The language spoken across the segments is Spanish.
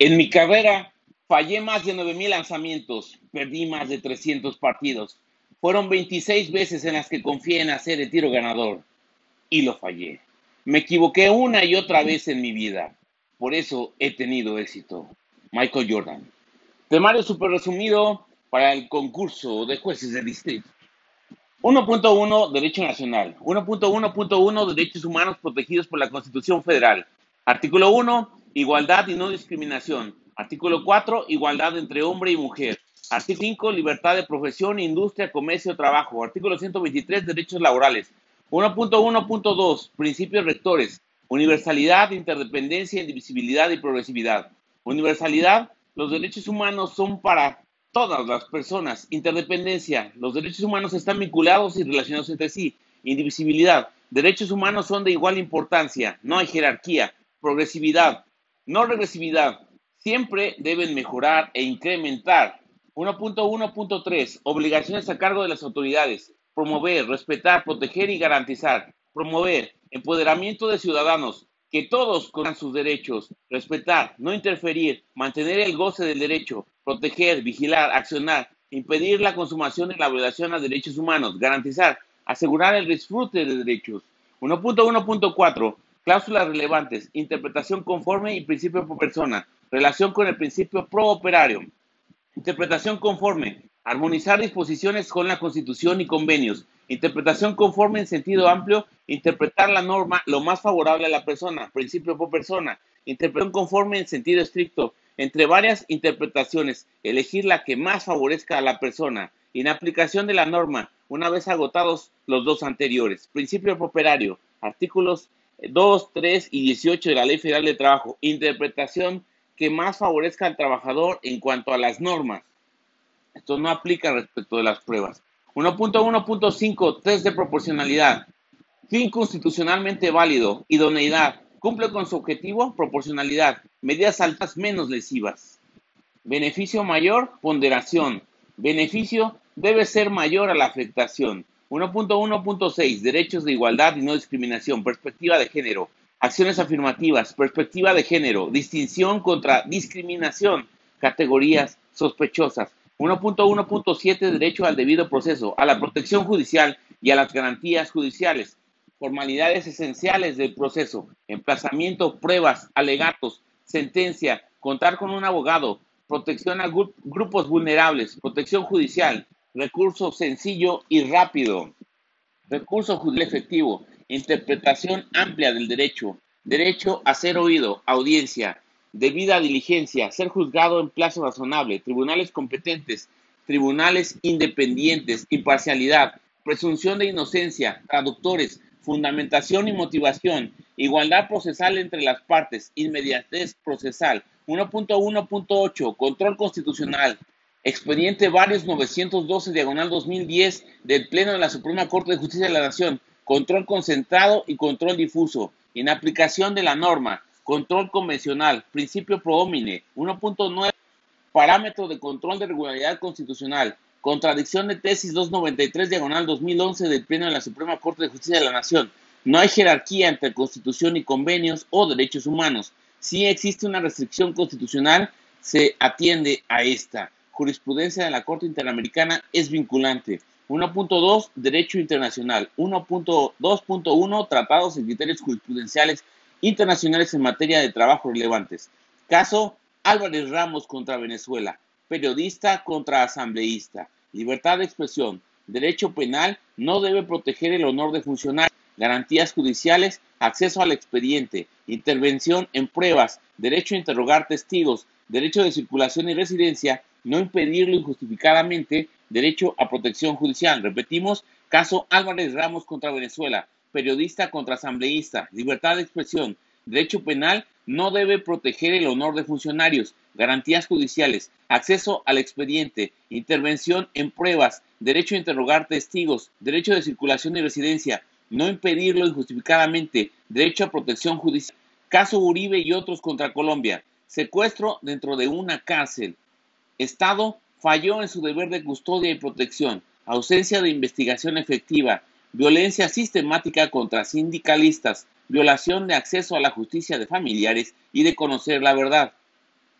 En mi carrera fallé más de 9.000 lanzamientos, perdí más de 300 partidos. Fueron 26 veces en las que confié en hacer el tiro ganador y lo fallé. Me equivoqué una y otra vez en mi vida. Por eso he tenido éxito. Michael Jordan. Temario super resumido para el concurso de jueces de distrito. 1.1 Derecho Nacional. 1.1.1 Derechos Humanos protegidos por la Constitución Federal. Artículo 1 Igualdad y no discriminación. Artículo 4 Igualdad entre hombre y mujer. Artículo 5 Libertad de profesión, industria, comercio, trabajo. Artículo 123 Derechos laborales. 1.1.2 Principios rectores. Universalidad, interdependencia, indivisibilidad y progresividad. Universalidad. Los derechos humanos son para todas las personas. Interdependencia. Los derechos humanos están vinculados y relacionados entre sí. Indivisibilidad. Derechos humanos son de igual importancia. No hay jerarquía. Progresividad. No regresividad. Siempre deben mejorar e incrementar. 1.1.3. Obligaciones a cargo de las autoridades. Promover, respetar, proteger y garantizar. Promover empoderamiento de ciudadanos, que todos conozcan sus derechos, respetar, no interferir, mantener el goce del derecho, proteger, vigilar, accionar, impedir la consumación y la violación a derechos humanos, garantizar, asegurar el disfrute de derechos. 1.1.4. Cláusulas relevantes, interpretación conforme y principio por persona, relación con el principio pro operario. Interpretación conforme, armonizar disposiciones con la Constitución y convenios, Interpretación conforme en sentido amplio, interpretar la norma lo más favorable a la persona, principio por persona. Interpretación conforme en sentido estricto, entre varias interpretaciones, elegir la que más favorezca a la persona. En aplicación de la norma, una vez agotados los dos anteriores. Principio properario, artículos 2, 3 y 18 de la Ley Federal de Trabajo. Interpretación que más favorezca al trabajador en cuanto a las normas. Esto no aplica respecto de las pruebas. 1.1.5 Test de proporcionalidad. Fin constitucionalmente válido. Idoneidad. Cumple con su objetivo. Proporcionalidad. Medidas altas menos lesivas. Beneficio mayor. Ponderación. Beneficio debe ser mayor a la afectación. 1.1.6 Derechos de igualdad y no discriminación. Perspectiva de género. Acciones afirmativas. Perspectiva de género. Distinción contra discriminación. Categorías sospechosas. 1.1.7 Derecho al debido proceso, a la protección judicial y a las garantías judiciales. Formalidades esenciales del proceso, emplazamiento, pruebas, alegatos, sentencia, contar con un abogado, protección a grupos vulnerables, protección judicial, recurso sencillo y rápido, recurso judicial efectivo, interpretación amplia del derecho, derecho a ser oído, audiencia, debida diligencia, ser juzgado en plazo razonable, tribunales competentes, tribunales independientes, imparcialidad, presunción de inocencia, traductores, fundamentación y motivación, igualdad procesal entre las partes, inmediatez procesal. 1.1.8, control constitucional, expediente varios 912 diagonal 2010 del Pleno de la Suprema Corte de Justicia de la Nación, control concentrado y control difuso, en aplicación de la norma, Control convencional, principio pro homine, 1.9, parámetro de control de regularidad constitucional, contradicción de tesis 293 diagonal 2011 del Pleno de la Suprema Corte de Justicia de la Nación. No hay jerarquía entre constitución y convenios o derechos humanos. Si existe una restricción constitucional, se atiende a esta. Jurisprudencia de la Corte Interamericana es vinculante. 1.2 Derecho Internacional. 1.2.1 Tratados y criterios jurisprudenciales internacionales en materia de trabajo relevantes. Caso Álvarez Ramos contra Venezuela, periodista contra asambleísta, libertad de expresión, derecho penal no debe proteger el honor de funcionarios, garantías judiciales, acceso al expediente, intervención en pruebas, derecho a interrogar testigos, derecho de circulación y residencia, no impedirlo injustificadamente, derecho a protección judicial. Repetimos, caso Álvarez Ramos contra Venezuela, periodista contra asambleísta, libertad de expresión, derecho penal no debe proteger el honor de funcionarios, garantías judiciales, acceso al expediente, intervención en pruebas, derecho a interrogar testigos, derecho de circulación y residencia, no impedirlo injustificadamente, derecho a protección judicial. Caso Uribe y otros contra Colombia, secuestro dentro de una cárcel. Estado falló en su deber de custodia y protección, ausencia de investigación efectiva, violencia sistemática contra sindicalistas, violación de acceso a la justicia de familiares y de conocer la verdad.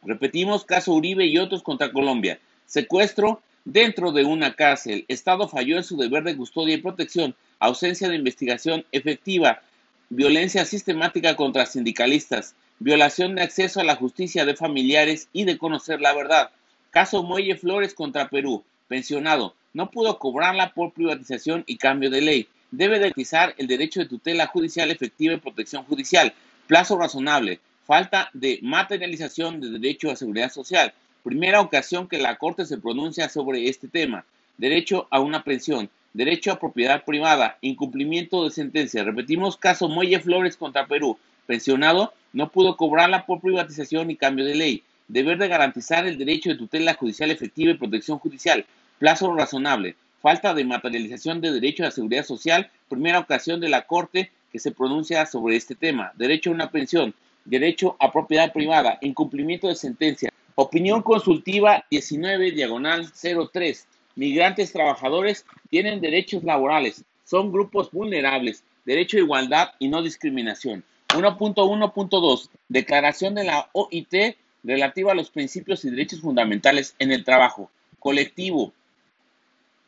Repetimos, caso Uribe y otros contra Colombia. Secuestro dentro de una cárcel. Estado falló en su deber de custodia y protección. Ausencia de investigación efectiva. Violencia sistemática contra sindicalistas. Violación de acceso a la justicia de familiares y de conocer la verdad. Caso Muelle Flores contra Perú. Pensionado. No pudo cobrarla por privatización y cambio de ley. Debe garantizar el derecho de tutela judicial efectiva y protección judicial. Plazo razonable falta de materialización de derecho a seguridad social. Primera ocasión que la Corte se pronuncia sobre este tema. Derecho a una pensión, derecho a propiedad privada, incumplimiento de sentencia. Repetimos, caso Muelle Flores contra Perú. Pensionado no pudo cobrarla por privatización y cambio de ley. Deber de garantizar el derecho de tutela judicial efectiva y protección judicial. Plazo razonable. Falta de materialización de derecho a la seguridad social. Primera ocasión de la Corte que se pronuncia sobre este tema. Derecho a una pensión derecho a propiedad privada, incumplimiento de sentencia. Opinión consultiva 19 diagonal 03. Migrantes trabajadores tienen derechos laborales, son grupos vulnerables, derecho a igualdad y no discriminación. 1.1.2. Declaración de la OIT relativa a los principios y derechos fundamentales en el trabajo. Colectivo.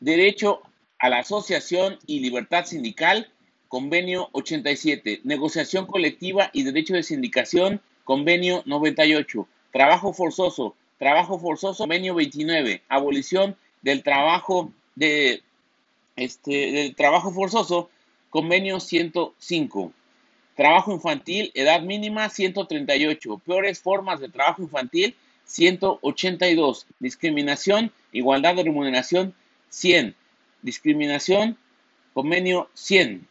Derecho a la asociación y libertad sindical Convenio 87. Negociación colectiva y derecho de sindicación, Convenio 98. Trabajo forzoso, trabajo forzoso, Convenio 29. Abolición del trabajo de este del trabajo forzoso, Convenio 105. Trabajo infantil, edad mínima 138. Peores formas de trabajo infantil 182. Discriminación, igualdad de remuneración 100. Discriminación, convenio 100.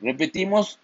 Repetimos,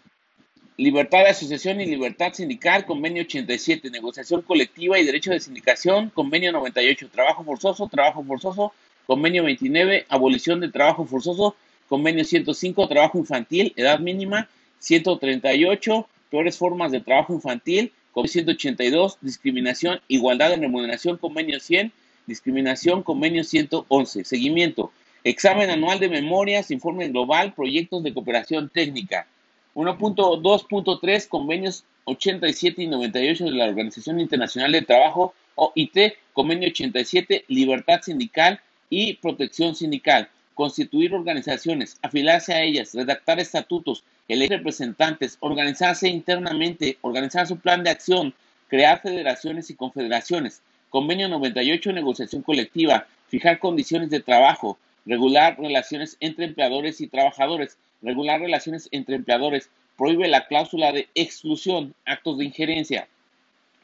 libertad de asociación y libertad sindical, convenio 87, negociación colectiva y derecho de sindicación, convenio 98, trabajo forzoso, trabajo forzoso, convenio 29, abolición del trabajo forzoso, convenio 105, trabajo infantil, edad mínima, 138, peores formas de trabajo infantil, convenio 182, discriminación, igualdad de remuneración, convenio 100, discriminación, convenio 111, seguimiento, Examen anual de memorias, informe global, proyectos de cooperación técnica. 1.2.3 Convenios 87 y 98 de la Organización Internacional de Trabajo, OIT, Convenio 87, Libertad Sindical y Protección Sindical. Constituir organizaciones, afiliarse a ellas, redactar estatutos, elegir representantes, organizarse internamente, organizar su plan de acción, crear federaciones y confederaciones. Convenio 98, negociación colectiva, fijar condiciones de trabajo, regular relaciones entre empleadores y trabajadores, regular relaciones entre empleadores, prohíbe la cláusula de exclusión, actos de injerencia.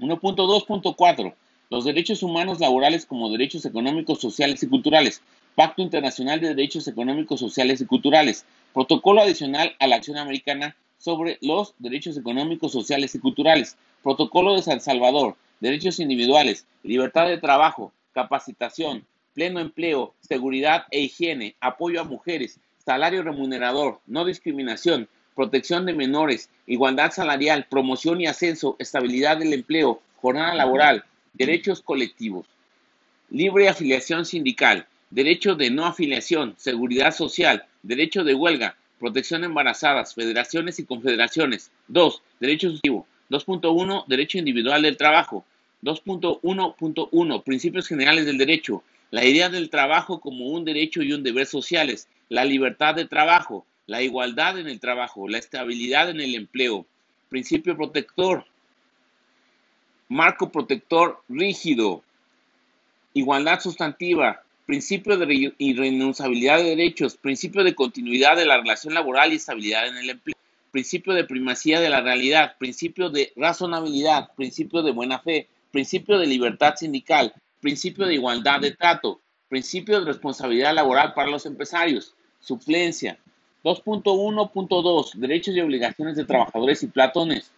1.2.4. Los derechos humanos laborales como derechos económicos, sociales y culturales. Pacto Internacional de Derechos Económicos, Sociales y Culturales. Protocolo adicional a la Acción Americana sobre los Derechos Económicos, Sociales y Culturales. Protocolo de San Salvador. Derechos individuales. Libertad de trabajo. Capacitación pleno empleo, seguridad e higiene, apoyo a mujeres, salario remunerador, no discriminación, protección de menores, igualdad salarial, promoción y ascenso, estabilidad del empleo, jornada laboral, derechos colectivos, libre afiliación sindical, derecho de no afiliación, seguridad social, derecho de huelga, protección de embarazadas, federaciones y confederaciones. 2. Derecho sustantivo. 2.1. Derecho individual del trabajo. 2.1.1. Principios generales del derecho la idea del trabajo como un derecho y un deber sociales, la libertad de trabajo, la igualdad en el trabajo, la estabilidad en el empleo, principio protector, marco protector rígido, igualdad sustantiva, principio de irrenunciabilidad de derechos, principio de continuidad de la relación laboral y estabilidad en el empleo, principio de primacía de la realidad, principio de razonabilidad, principio de buena fe, principio de libertad sindical, principio de igualdad de trato, principio de responsabilidad laboral para los empresarios, suplencia. 2.1.2 Derechos y obligaciones de trabajadores y platones.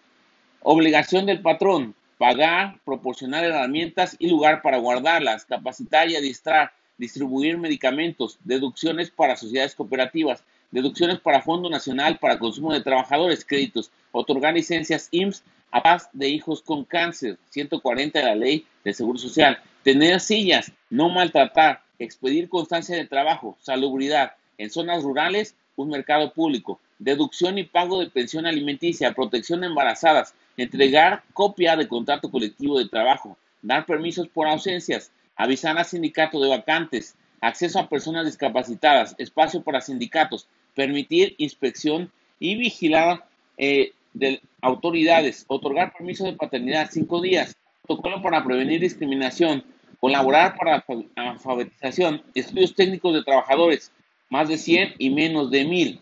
Obligación del patrón. Pagar, proporcionar herramientas y lugar para guardarlas, capacitar y adiestrar, distribuir medicamentos, deducciones para sociedades cooperativas, deducciones para Fondo Nacional para Consumo de Trabajadores, créditos, otorgar licencias IMSS a paz de hijos con cáncer, 140 de la Ley de Seguro Social, tener sillas, no maltratar, expedir constancia de trabajo, salubridad, en zonas rurales, un mercado público, deducción y pago de pensión alimenticia, protección de embarazadas, entregar copia de contrato colectivo de trabajo, dar permisos por ausencias, avisar al sindicato de vacantes, acceso a personas discapacitadas, espacio para sindicatos, permitir inspección y vigilar eh, de autoridades, otorgar permiso de paternidad cinco días, protocolo para prevenir discriminación, colaborar para alfabetización, estudios técnicos de trabajadores, más de 100 y menos de 1000,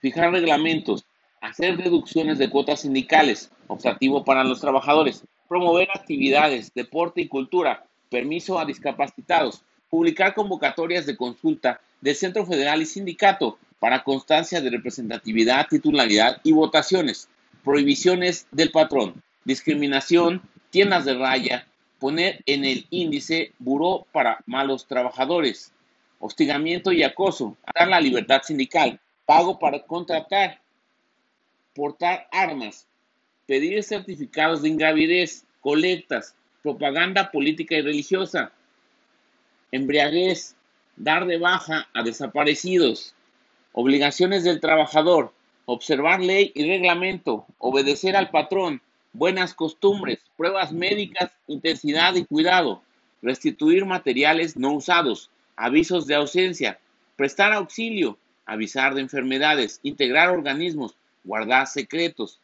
fijar reglamentos, hacer deducciones de cuotas sindicales, optativo para los trabajadores, promover actividades, deporte y cultura, permiso a discapacitados, publicar convocatorias de consulta del Centro Federal y Sindicato para constancia de representatividad, titularidad y votaciones, prohibiciones del patrón, discriminación, tiendas de raya, poner en el índice buró para malos trabajadores, hostigamiento y acoso, dar la libertad sindical, pago para contratar, portar armas, pedir certificados de ingravidez, colectas, propaganda política y religiosa, embriaguez, dar de baja a desaparecidos, obligaciones del trabajador, observar ley y reglamento, obedecer al patrón, buenas costumbres, pruebas médicas, intensidad y cuidado, restituir materiales no usados, avisos de ausencia, prestar auxilio, avisar de enfermedades, integrar organismos, guardar secretos,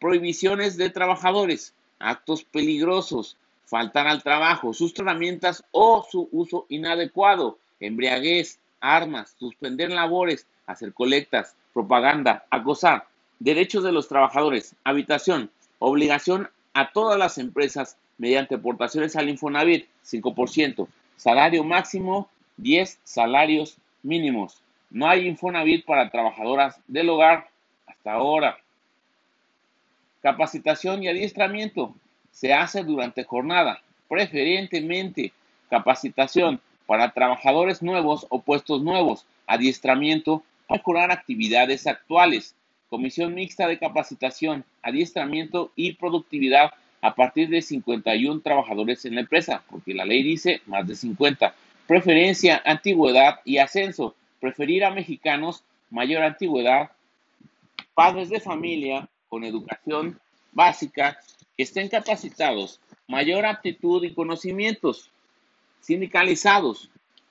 prohibiciones de trabajadores, actos peligrosos, faltar al trabajo, sus herramientas o su uso inadecuado, embriaguez, armas, suspender labores, hacer colectas, propaganda, acosar, derechos de los trabajadores, habitación, obligación a todas las empresas mediante aportaciones al Infonavit, 5%, salario máximo, 10 salarios mínimos. No hay Infonavit para trabajadoras del hogar hasta ahora. Capacitación y adiestramiento se hace durante jornada, preferentemente capacitación para trabajadores nuevos o puestos nuevos, adiestramiento para curar actividades actuales, comisión mixta de capacitación, adiestramiento y productividad a partir de 51 trabajadores en la empresa, porque la ley dice más de 50. Preferencia, antigüedad y ascenso. Preferir a mexicanos mayor antigüedad, padres de familia con educación básica estén capacitados, mayor aptitud y conocimientos, sindicalizados.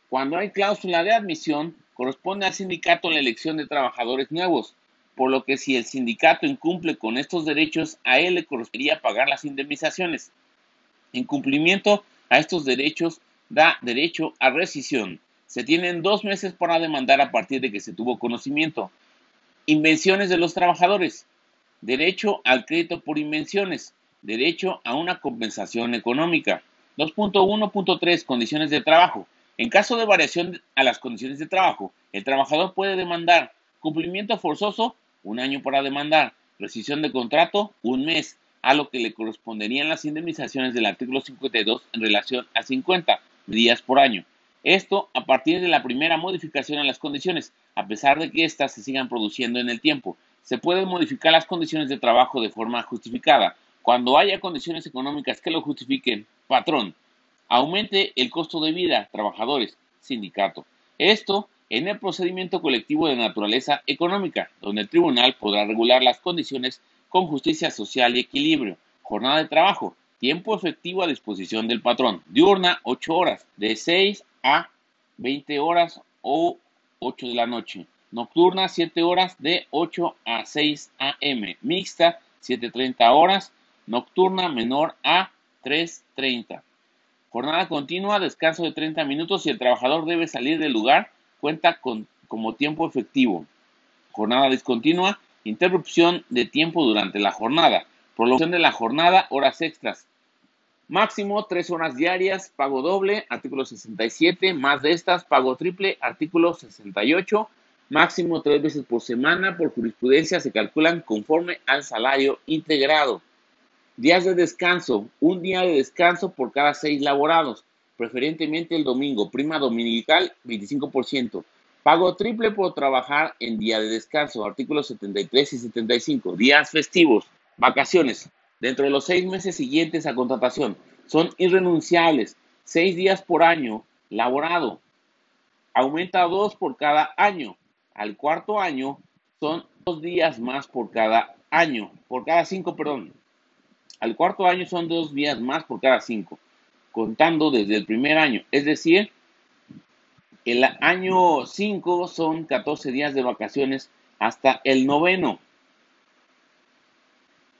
Cuando hay cláusula de admisión, corresponde al sindicato la elección de trabajadores nuevos, por lo que si el sindicato incumple con estos derechos, a él le correspondería pagar las indemnizaciones. Incumplimiento a estos derechos da derecho a rescisión. Se tienen dos meses para demandar a partir de que se tuvo conocimiento. Invenciones de los trabajadores. Derecho al crédito por invenciones. Derecho a una compensación económica. 2.1.3 Condiciones de trabajo. En caso de variación a las condiciones de trabajo, el trabajador puede demandar cumplimiento forzoso, un año para demandar, rescisión de contrato, un mes, a lo que le corresponderían las indemnizaciones del artículo 52 en relación a 50 días por año. Esto a partir de la primera modificación a las condiciones, a pesar de que éstas se sigan produciendo en el tiempo. Se pueden modificar las condiciones de trabajo de forma justificada. Cuando haya condiciones económicas que lo justifiquen, patrón, aumente el costo de vida, trabajadores, sindicato. Esto en el procedimiento colectivo de naturaleza económica, donde el tribunal podrá regular las condiciones con justicia social y equilibrio. Jornada de trabajo, tiempo efectivo a disposición del patrón. Diurna, 8 horas, de 6 a 20 horas o 8 de la noche. Nocturna, 7 horas, de 8 a 6 a.m. Mixta, 7.30 horas. Nocturna menor a 3.30. Jornada continua, descanso de 30 minutos y el trabajador debe salir del lugar cuenta con como tiempo efectivo. Jornada discontinua, interrupción de tiempo durante la jornada, prolongación de la jornada, horas extras. Máximo tres horas diarias, pago doble, artículo 67, más de estas, pago triple, artículo 68. Máximo tres veces por semana, por jurisprudencia se calculan conforme al salario integrado. Días de descanso, un día de descanso por cada seis laborados preferentemente el domingo, prima dominical 25%. Pago triple por trabajar en día de descanso, artículos 73 y 75. Días festivos, vacaciones, dentro de los seis meses siguientes a contratación, son irrenunciables. Seis días por año laborado. Aumenta dos por cada año. Al cuarto año son dos días más por cada año, por cada cinco, perdón. Al cuarto año son dos días más por cada cinco. contando desde el primer año. Es decir, el año 5 son 14 días de vacaciones hasta el noveno.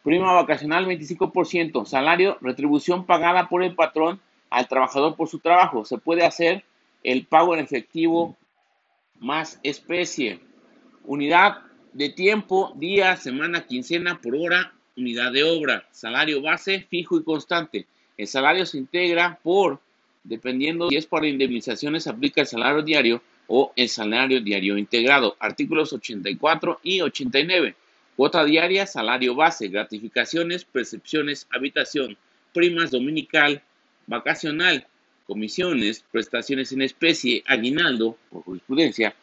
Prima vacacional 25%, salario, retribución pagada por el patrón al trabajador por su trabajo. Se puede hacer el pago en efectivo más especie. Unidad de tiempo, día, semana, quincena, por hora, unidad de obra. Salario base, fijo y constante. El salario se integra por, dependiendo si es para indemnizaciones, aplica el salario diario o el salario diario integrado. Artículos 84 y 89. Cuota diaria, salario base, gratificaciones, percepciones, habitación, primas dominical, vacacional, comisiones, prestaciones en especie, aguinaldo, por jurisprudencia,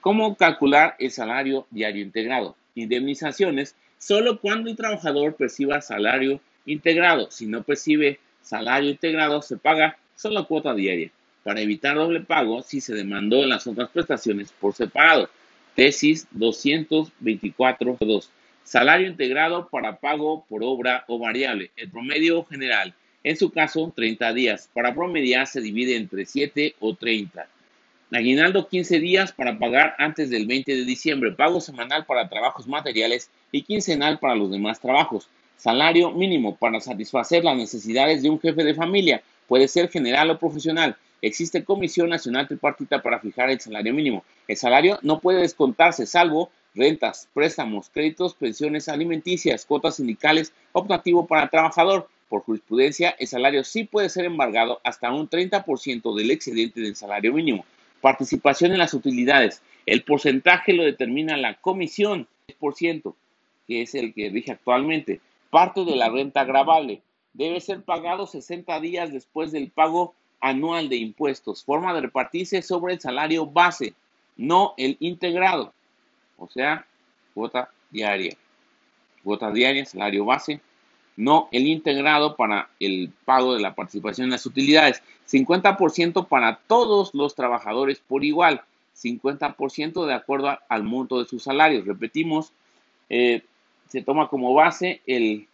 cómo calcular el salario diario integrado, indemnizaciones, solo cuando el trabajador perciba salario integrado. Si no percibe salario integrado, se paga solo cuota diaria. Para evitar doble pago, si se demandó las otras prestaciones por separado. Tesis 224.2. Salario integrado para pago por obra o variable. El promedio general, en su caso, 30 días. Para promediar se divide entre 7 o 30. Aguinaldo 15 días para pagar antes del 20 de diciembre. Pago semanal para trabajos materiales y quincenal para los demás trabajos. Salario mínimo para satisfacer las necesidades de un jefe de familia. Puede ser general o profesional. Existe Comisión Nacional Tripartita para fijar el salario mínimo. El salario no puede descontarse salvo rentas, préstamos, créditos, pensiones alimenticias, cuotas sindicales, optativo para trabajador. Por jurisprudencia, el salario sí puede ser embargado hasta un 30% del excedente del salario mínimo. Participación en las utilidades. El porcentaje lo determina la comisión, 10%, que es el que rige actualmente. Parte de la renta agravable. Debe ser pagado 60 días después del pago anual de impuestos. Forma de repartirse sobre el salario base, no el integrado o sea, cuota diaria. Cuota diaria, salario base, no el integrado para el pago de la participación en las utilidades. 50% para todos los trabajadores por igual. 50% de acuerdo al monto de sus salarios. Repetimos, eh, se toma como base el,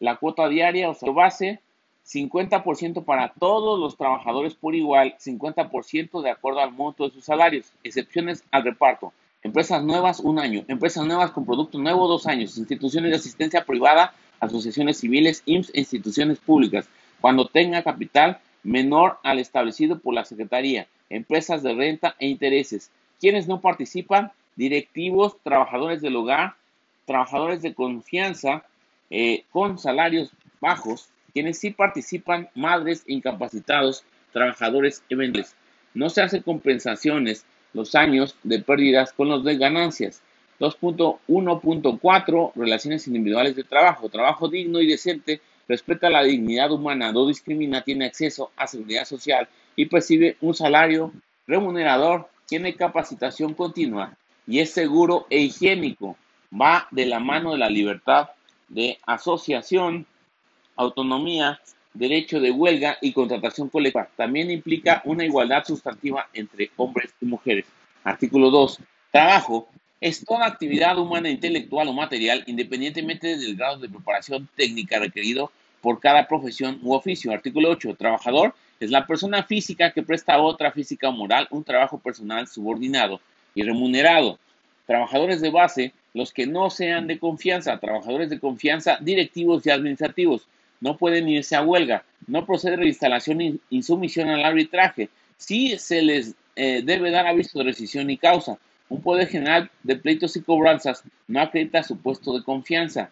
la cuota diaria o sea, base 50% para todos los trabajadores por igual, 50% de acuerdo al monto de sus salarios, excepciones al reparto. Empresas nuevas, un año. Empresas nuevas con producto nuevo, dos años. Instituciones de asistencia privada, asociaciones civiles, IMSS e instituciones públicas. Cuando tenga capital menor al establecido por la Secretaría. Empresas de renta e intereses. Quienes no participan, directivos, trabajadores del hogar, trabajadores de confianza eh, con salarios bajos. Quienes sí participan, madres incapacitados, trabajadores eventuales. No se hacen compensaciones los años de pérdidas con los de ganancias. 2.1.4 Relaciones individuales de trabajo. Trabajo digno y decente. Respeta la dignidad humana. No discrimina. Tiene acceso a seguridad social y percibe un salario remunerador. Tiene capacitación continua y es seguro e higiénico. Va de la mano de la libertad de asociación, autonomía, derecho de huelga y contratación colectiva. También implica una igualdad sustantiva entre hombres y mujeres. Artículo 2. Trabajo es toda actividad humana, intelectual o material, independientemente del grado de preparación técnica requerido por cada profesión u oficio. Artículo 8. Trabajador es la persona física que presta a otra física o moral un trabajo personal subordinado y remunerado. Trabajadores de base, los que no sean de confianza, trabajadores de confianza, directivos y administrativos no pueden irse a huelga, no procede reinstalación y insumisión al arbitraje. Sí se les eh, debe dar aviso de rescisión y causa. Un poder general de pleitos y cobranzas no acredita su puesto de confianza.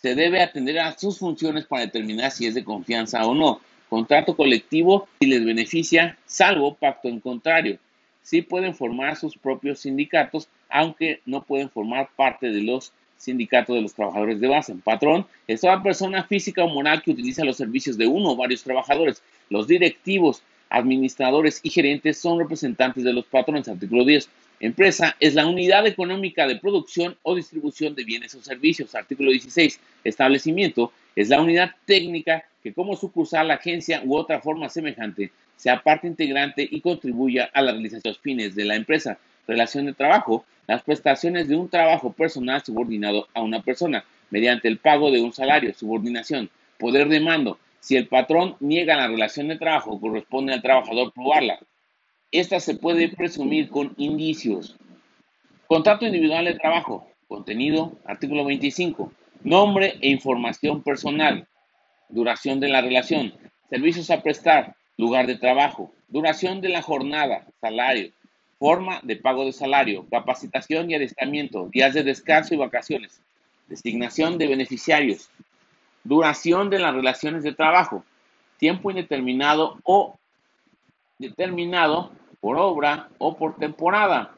Se debe atender a sus funciones para determinar si es de confianza o no. Contrato colectivo si les beneficia, salvo pacto en contrario. Sí pueden formar sus propios sindicatos, aunque no pueden formar parte de los sindicato de los trabajadores de base. Patrón es toda persona física o moral que utiliza los servicios de uno o varios trabajadores. Los directivos, administradores y gerentes son representantes de los patrones. Artículo 10. Empresa es la unidad económica de producción o distribución de bienes o servicios. Artículo 16. Establecimiento es la unidad técnica que como sucursal, agencia u otra forma semejante sea parte integrante y contribuya a la realización de los fines de la empresa relación de trabajo, las prestaciones de un trabajo personal subordinado a una persona mediante el pago de un salario, subordinación, poder de mando, Si el patrón niega la relación de trabajo, corresponde al trabajador probarla. Esta se puede presumir con indicios. Contrato individual de trabajo. Contenido, artículo 25. Nombre e información personal. Duración de la relación. Servicios a prestar. Lugar de trabajo. Duración de la jornada. Salario. Forma de pago de salario. Capacitación y adiestramiento. Días de descanso y vacaciones. Designación de beneficiarios. Duración de las relaciones de trabajo. Tiempo indeterminado o determinado por obra o por temporada.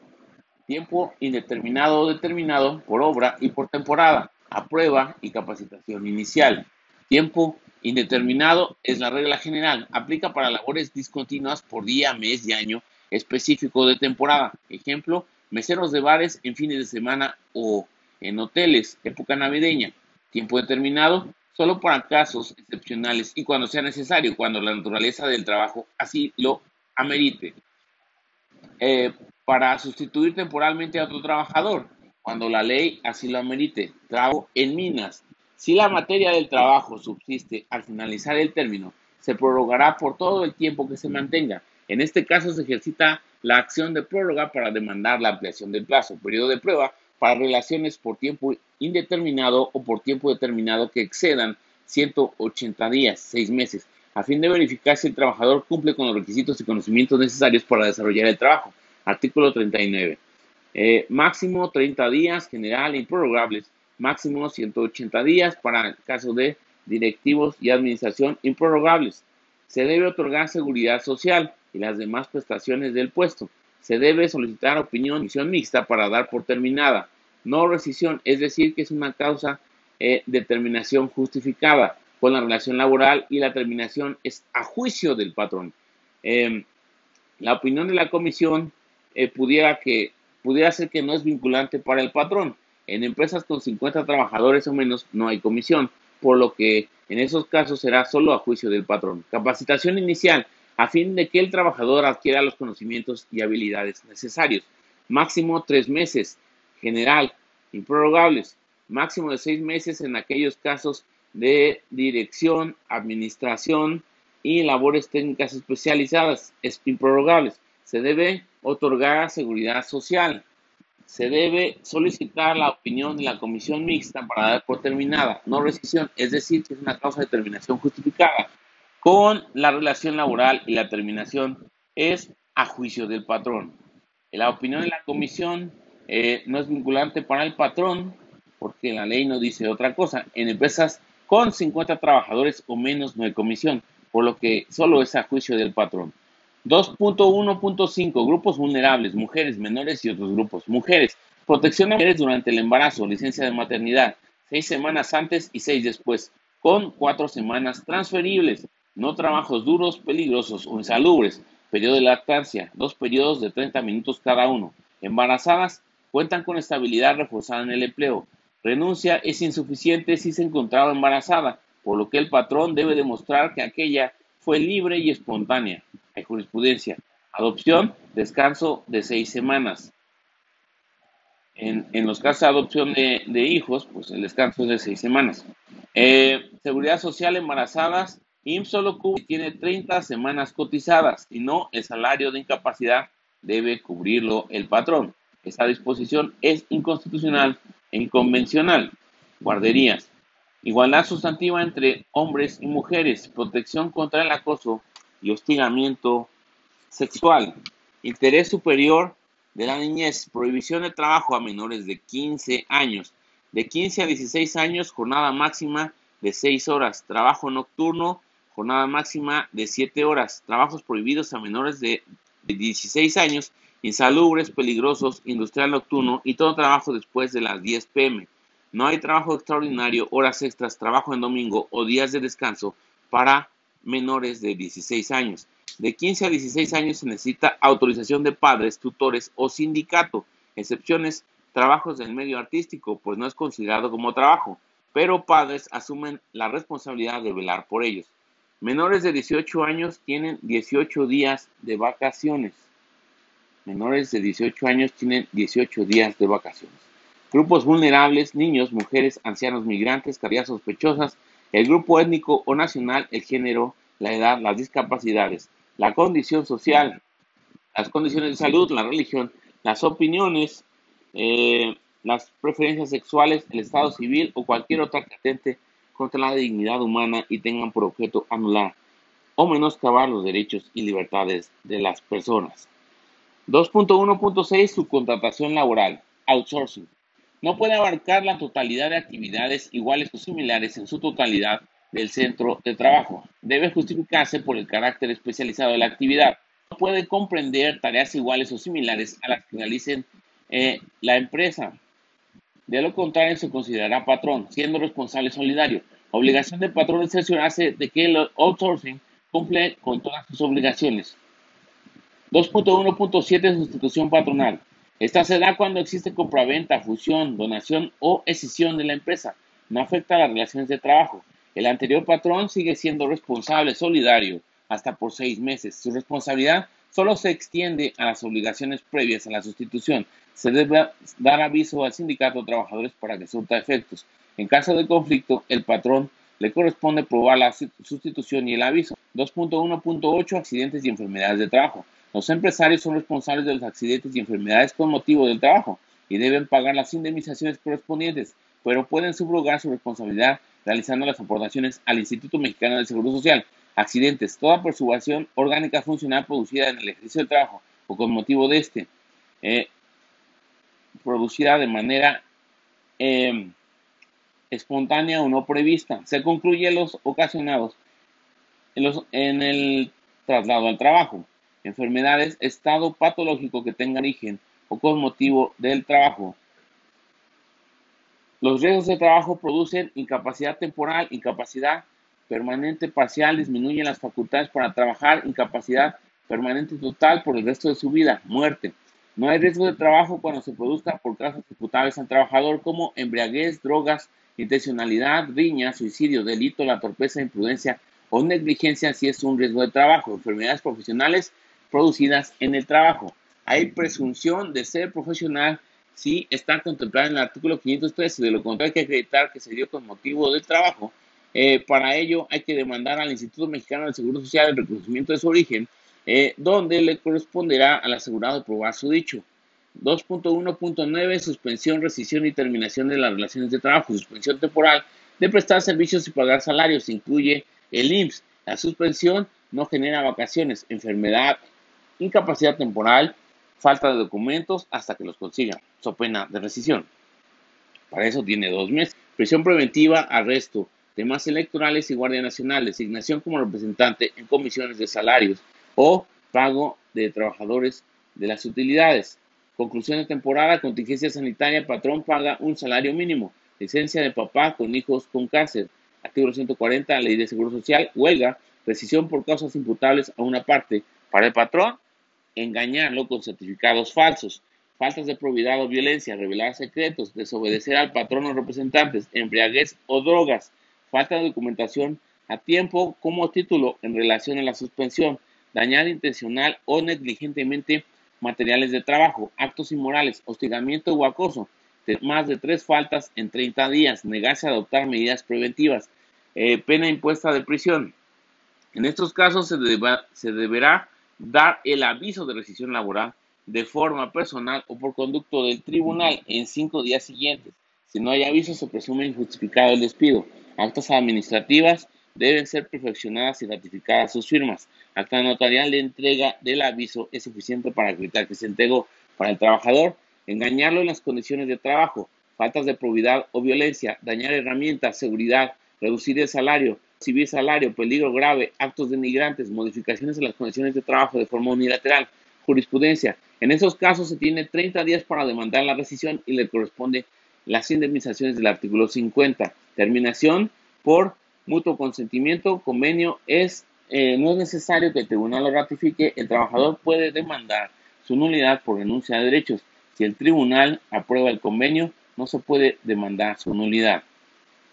Tiempo indeterminado o determinado por obra y por temporada. A prueba y capacitación inicial. Tiempo indeterminado es la regla general. Aplica para labores discontinuas por día, mes y año específico de temporada. Ejemplo, meseros de bares en fines de semana o en hoteles, época navideña. Tiempo determinado, solo para casos excepcionales y cuando sea necesario, cuando la naturaleza del trabajo así lo amerite. Eh, para sustituir temporalmente a otro trabajador, cuando la ley así lo amerite. Trabajo en minas. Si la materia del trabajo subsiste al finalizar el término, se prorrogará por todo el tiempo que se mantenga. En este caso se ejercita la acción de prórroga para demandar la ampliación del plazo, periodo de prueba para relaciones por tiempo indeterminado o por tiempo determinado que excedan 180 días, 6 meses, a fin de verificar si el trabajador cumple con los requisitos y conocimientos necesarios para desarrollar el trabajo. Artículo 39. Eh, máximo 30 días, general improrrogables. Máximo 180 días para el caso de directivos y administración improrrogables. Se debe otorgar seguridad social y las demás prestaciones del puesto se debe solicitar opinión misión mixta para dar por terminada. No rescisión, es decir, que es una causa eh, de terminación justificada con la relación laboral y la terminación es a juicio del patrón. Em, la opinión de la comisión eh, pudiera, que, pudiera ser que no es vinculante para el patrón. En empresas con 50 trabajadores o menos no hay comisión, por lo que en esos casos será solo a juicio del patrón. Capacitación inicial a fin de que el trabajador adquiera los conocimientos y habilidades necesarios. Máximo tres meses, general, improrrogables. Máximo de seis meses en aquellos casos de dirección, administración y labores técnicas especializadas, es improrrogables. Se debe otorgar seguridad social. Se debe solicitar la opinión de la comisión mixta para dar por terminada, no rescisión, es decir, que es una causa de terminación justificada con la relación laboral y la terminación es a juicio del patrón. La opinión de la comisión eh, no es vinculante para el patrón porque la ley no dice otra cosa. En empresas con 50 trabajadores o menos no hay comisión, por lo que solo es a juicio del patrón. 2.1.5 Grupos vulnerables, mujeres, menores y otros grupos. Mujeres, protección a mujeres durante el embarazo, licencia de maternidad, seis semanas antes y seis después, con cuatro semanas transferibles no trabajos duros, peligrosos o insalubres, periodo de lactancia, dos periodos de 30 minutos cada uno. Embarazadas cuentan con estabilidad reforzada en el empleo. Renuncia es insuficiente si se encontraba embarazada, por lo que el patrón debe demostrar que aquella fue libre y espontánea. Hay jurisprudencia. Adopción, descanso de seis semanas. En, los casos de adopción de, hijos, pues el descanso es de seis semanas. Eh, seguridad social, embarazadas, IMSS solo cubre tiene 30 semanas cotizadas y no el salario de incapacidad debe cubrirlo el patrón. Esa disposición es inconstitucional e inconvencional. Guarderías. Igualdad sustantiva entre hombres y mujeres. Protección contra el acoso y hostigamiento sexual. Interés superior de la niñez. Prohibición de trabajo a menores de 15 años. De 15 a 16 años, jornada máxima de 6 horas. Trabajo nocturno jornada máxima de 7 horas, trabajos prohibidos a menores de 16 años, insalubres, peligrosos, industrial nocturno y todo trabajo después de las 10 pm. No hay trabajo extraordinario, horas extras, trabajo en domingo o días de descanso para menores de 16 años. De 15 a 16 años se necesita autorización de padres, tutores o sindicato. Excepciones, trabajos del medio artístico, pues no es considerado como trabajo, pero padres asumen la responsabilidad de velar por ellos. Menores de 18 años tienen 18 días de vacaciones. Menores de 18 años tienen 18 días de vacaciones. Grupos vulnerables, niños, mujeres, ancianos, migrantes, carreras sospechosas, el grupo étnico o nacional, el género, la edad, las discapacidades, la condición social, las condiciones de salud, la religión, las opiniones, eh, las preferencias sexuales, el estado civil o cualquier otra que contra la dignidad humana y tengan por objeto anular o menoscabar los derechos y libertades de las personas. 2.1.6 Subcontratación laboral, outsourcing. No puede abarcar la totalidad de actividades iguales o similares en su totalidad del centro de trabajo. Debe justificarse por el carácter especializado de la actividad. No puede comprender tareas iguales o similares a las que realicen eh, la empresa. De lo contrario, se considerará patrón, siendo responsable solidario. Obligación del patrón es cerciorarse de que el outsourcing cumple con todas sus obligaciones. 2.1.7 Sustitución patronal. Esta se da cuando existe compraventa, fusión, donación o escisión de la empresa. No afecta a las relaciones de trabajo. El anterior patrón sigue siendo responsable solidario hasta por seis meses. Su responsabilidad solo se extiende a las obligaciones previas a la sustitución. Se debe dar aviso al sindicato de trabajadores para que surta efectos. En caso de conflicto, el patrón le corresponde probar la sustitución y el aviso. 2.1.8 Accidentes y enfermedades de trabajo. Los empresarios son responsables de los accidentes y enfermedades con motivo del trabajo y deben pagar las indemnizaciones correspondientes, pero pueden subrogar su responsabilidad realizando las aportaciones al Instituto Mexicano del Seguro Social. Accidentes, toda perturbación orgánica funcional producida en el ejercicio del trabajo o con motivo de este, eh, producida de manera eh, espontánea o no prevista. Se concluye los ocasionados en, el traslado al trabajo. Enfermedades, estado patológico que tenga origen o con motivo del trabajo. Los riesgos de trabajo producen incapacidad temporal, incapacidad permanente parcial, disminuyen las facultades para trabajar, incapacidad permanente total por el resto de su vida, muerte. No hay riesgo de trabajo cuando se produzca por causas imputables al trabajador como embriaguez, drogas, intencionalidad, riña, suicidio, delito, la torpeza, imprudencia o negligencia si es un riesgo de trabajo, enfermedades profesionales producidas en el trabajo. Hay presunción de ser profesional si está contemplada en el artículo 513, de lo contrario hay que acreditar que se dio con motivo del trabajo. Eh, para ello hay que demandar al Instituto Mexicano del Seguro Social el reconocimiento de su origen, eh, donde le corresponderá al asegurado probar su dicho. 2.1.9 Suspensión, rescisión y terminación de las relaciones de trabajo. Suspensión temporal de prestar servicios y pagar salarios. Incluye el IMSS. La suspensión no genera vacaciones, enfermedad, incapacidad temporal, falta de documentos hasta que los consiga. So pena de rescisión. Para eso tiene dos meses. Prisión preventiva, arresto, temas electorales y Guardia Nacional, designación como representante en comisiones de salarios o pago de trabajadores de las utilidades. Conclusión de temporada, contingencia sanitaria, patrón paga un salario mínimo. Licencia de papá con hijos con cáncer. Artículo 140, Ley de Seguro Social, huelga, decisión por causas imputables a una parte. Para el patrón, engañarlo con certificados falsos. Faltas de probidad o violencia, revelar secretos, desobedecer al patrón o representantes, embriaguez o drogas, falta de documentación a tiempo como título en relación a la suspensión, dañar intencional o negligentemente materiales de trabajo, actos inmorales, hostigamiento o acoso, más de tres faltas en 30 días, negarse a adoptar medidas preventivas, eh, pena impuesta de prisión. En estos casos se deberá dar el aviso de rescisión laboral de forma personal o por conducto del tribunal en cinco días siguientes. Si no hay aviso, se presume injustificado el despido. Actas administrativas deben ser perfeccionadas y ratificadas sus firmas. Acta notarial de entrega del aviso es suficiente para acreditar que se entregó para el trabajador, engañarlo en las condiciones de trabajo, faltas de probidad o violencia, dañar herramientas, seguridad, reducir el salario, recibir salario, peligro grave, actos denigrantes, modificaciones en las condiciones de trabajo de forma unilateral, jurisprudencia. En esos casos se tiene 30 días para demandar la rescisión y le corresponde las indemnizaciones del artículo 50. Terminación por mutuo consentimiento, convenio es, eh, no es necesario que el tribunal lo ratifique, el trabajador puede demandar su nulidad por renuncia de derechos. Si el tribunal aprueba el convenio, no se puede demandar su nulidad.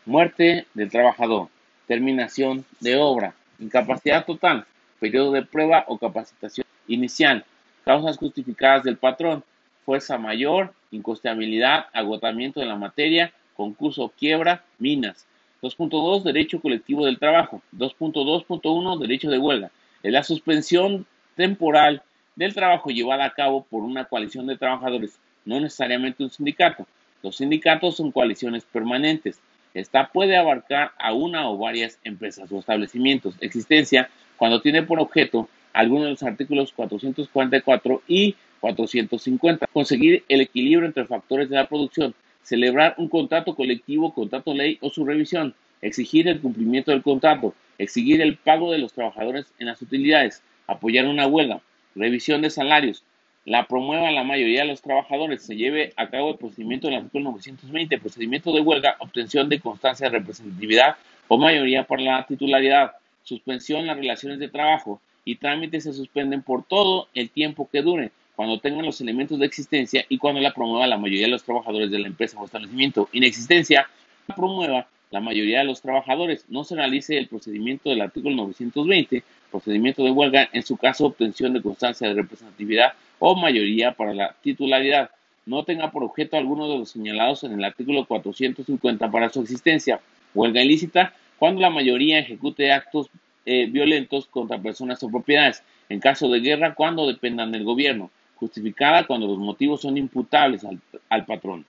Muerte del trabajador, terminación de obra, incapacidad total, periodo de prueba o capacitación inicial, causas justificadas del patrón, fuerza mayor, incosteabilidad, agotamiento de la materia, concurso quiebra, minas, 2.2 Derecho colectivo del trabajo. 2.2.1 Derecho de huelga. Es la suspensión temporal del trabajo llevada a cabo por una coalición de trabajadores, no necesariamente un sindicato. Los sindicatos son coaliciones permanentes. Esta puede abarcar a una o varias empresas o establecimientos. Existencia cuando tiene por objeto algunos de los artículos 444 y 450. Conseguir el equilibrio entre factores de la producción. Celebrar un contrato colectivo, contrato ley o su revisión. Exigir el cumplimiento del contrato. Exigir el pago de los trabajadores en las utilidades. Apoyar una huelga Revisión de salarios. La promueva la mayoría de los trabajadores. Se lleve a cabo el procedimiento del artículo 920, procedimiento de huelga, obtención de constancia de representatividad o mayoría por la titularidad, suspensión en las relaciones de trabajo y trámites se suspenden por todo el tiempo que dure, cuando tengan los elementos de existencia y cuando la promueva la mayoría de los trabajadores de la empresa o establecimiento. Inexistencia, la promueva la mayoría de los trabajadores. No se realice el procedimiento del artículo 920 procedimiento de huelga, en su caso obtención de constancia de representatividad o mayoría para la titularidad, no tenga por objeto alguno de los señalados en el artículo 450 para su existencia. Huelga ilícita cuando la mayoría ejecute actos eh, violentos contra personas o propiedades, en caso de guerra cuando dependan del gobierno, justificada cuando los motivos son imputables al, al patrón.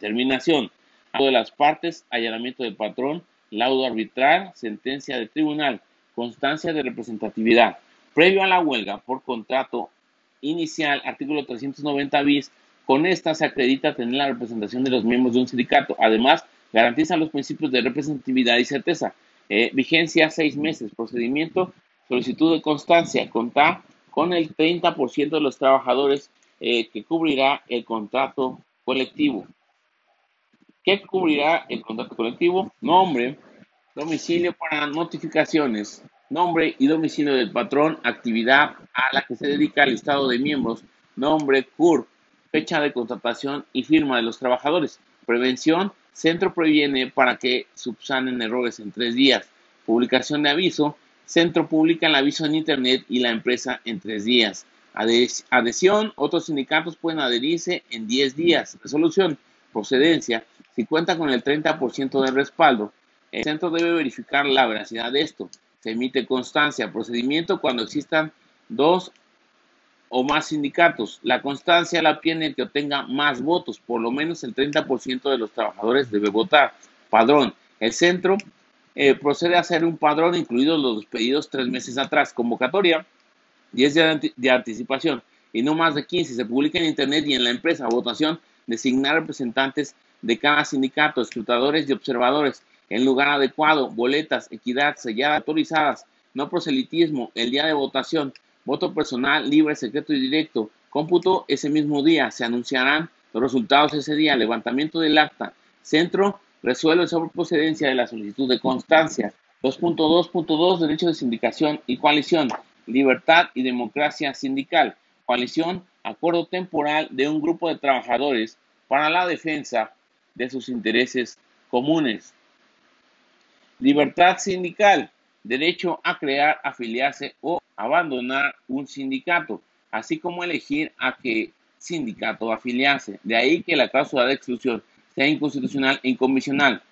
Terminación. De las partes, allanamiento del patrón, laudo arbitral, sentencia de tribunal, Constancia de representatividad. Previo a la huelga por contrato inicial, artículo 390 bis, con esta se acredita tener la representación de los miembros de un sindicato. Además, garantiza los principios de representatividad y certeza. Eh, vigencia seis meses. Procedimiento, solicitud de constancia. Contar con el 30% de los trabajadores eh, que cubrirá el contrato colectivo. ¿Qué cubrirá el contrato colectivo? Nombre, Domicilio para notificaciones. Nombre y domicilio del patrón, actividad a la que se dedica el listado de miembros, nombre, CUR, fecha de contratación y firma de los trabajadores. Prevención, centro previene para que subsanen errores en tres días. Publicación de aviso, centro publica el aviso en Internet y la empresa en tres días. Adhesión, otros sindicatos pueden adherirse en 10 días. Resolución, procedencia, si cuenta con el 30% de respaldo. El centro debe verificar la veracidad de esto. Se emite constancia, procedimiento cuando existan dos o más sindicatos. La constancia la obtiene el que obtenga más votos, por lo menos el 30% de los trabajadores debe votar. Padrón. El centro eh, procede a hacer un padrón, incluidos los pedidos tres meses atrás. Convocatoria, 10 días de anticipación y no más de 15. Se publica en Internet y en la empresa. Votación, designar representantes de cada sindicato, escrutadores y observadores en lugar adecuado, boletas, equidad, selladas, autorizadas, no proselitismo, el día de votación, voto personal, libre, secreto y directo, cómputo ese mismo día, se anunciarán los resultados ese día, levantamiento del acta, centro, resuelve sobre procedencia de la solicitud de constancia, 2.2.2, derecho de sindicación y coalición, libertad y democracia sindical, coalición, acuerdo temporal de un grupo de trabajadores para la defensa de sus intereses comunes. Libertad sindical, derecho a crear, afiliarse o abandonar un sindicato, así como elegir a qué sindicato afiliarse. De ahí que la cláusula de exclusión sea inconstitucional e incomisional.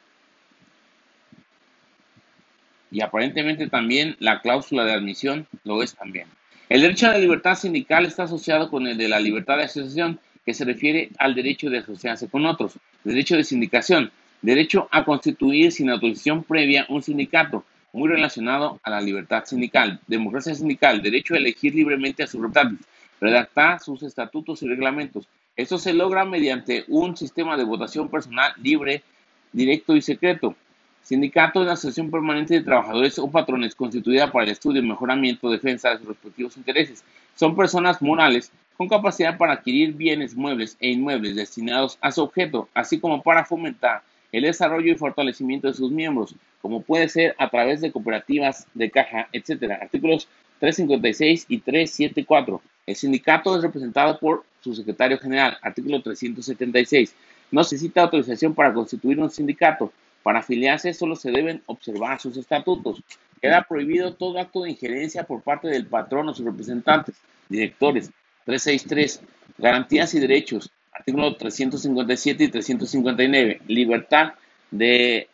Y aparentemente también la cláusula de admisión lo es también. El derecho a la libertad sindical está asociado con el de la libertad de asociación, que se refiere al derecho de asociarse con otros. derecho de sindicación, Derecho a constituir sin autorización previa un sindicato, muy relacionado a la libertad sindical. Democracia sindical, derecho a elegir libremente a sus representantes, redactar sus estatutos y reglamentos. Esto se logra mediante un sistema de votación personal libre, directo y secreto. Sindicato es la asociación permanente de trabajadores o patrones constituida para el estudio, mejoramiento, defensa de sus respectivos intereses. Son personas morales con capacidad para adquirir bienes muebles e inmuebles destinados a su objeto, así como para fomentar el desarrollo y fortalecimiento de sus miembros, como puede ser a través de cooperativas de caja, etc. Artículos 356 y 374. El sindicato es representado por su secretario general. Artículo 376. No necesita autorización para constituir un sindicato. Para afiliarse solo se deben observar sus estatutos. Queda prohibido todo acto de injerencia por parte del patrón o sus representantes, directores. 363. Garantías y derechos artículo 357 y 359, libertad de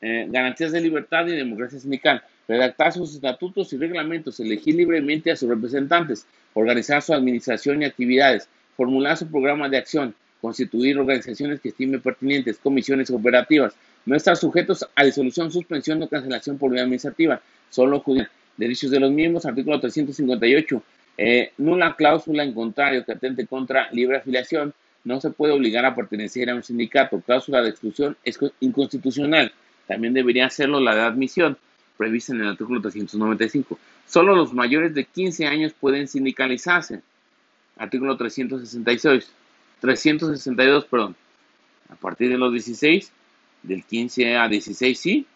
eh, garantías de libertad y democracia sindical, redactar sus estatutos y reglamentos, elegir libremente a sus representantes, organizar su administración y actividades, formular su programa de acción, constituir organizaciones que estime pertinentes, comisiones operativas, no estar sujetos a disolución, suspensión o cancelación por vía administrativa, solo judicial. Derechos de los miembros, artículo 358. Eh, nula cláusula en contrario que atente contra libre afiliación. No se puede obligar a pertenecer a un sindicato. Cláusula de exclusión es inconstitucional. También debería hacerlo la de admisión, prevista en el artículo 395. Solo los mayores de 15 años pueden sindicalizarse. Artículo 366. 362, perdón. A partir de los 16, del 15 a 16, sí.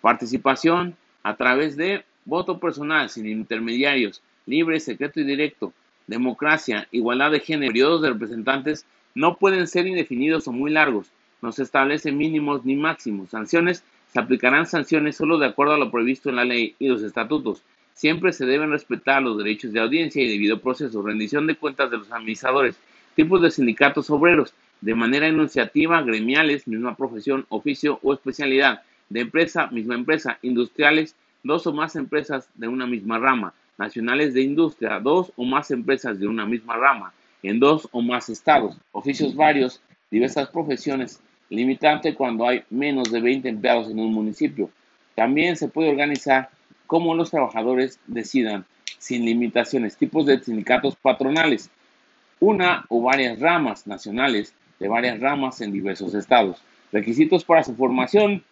Participación a través de voto personal, sin intermediarios, libre, secreto y directo. Democracia, igualdad de género, periodos de representantes no pueden ser indefinidos o muy largos. No se establecen mínimos ni máximos. Sanciones, se aplicarán sanciones solo de acuerdo a lo previsto en la ley y los estatutos. Siempre se deben respetar los derechos de audiencia y debido proceso, rendición de cuentas de los administradores, tipos de sindicatos obreros, de manera enunciativa, gremiales, misma profesión, oficio o especialidad, de empresa, misma empresa, industriales, dos o más empresas de una misma rama, nacionales de industria, dos o más empresas de una misma rama, en dos o más estados, oficios varios, diversas profesiones, limitante cuando hay menos de 20 empleados en un municipio. También se puede organizar como los trabajadores decidan, sin limitaciones, tipos de sindicatos patronales, una o varias ramas nacionales de varias ramas en diversos estados. Requisitos para su formación.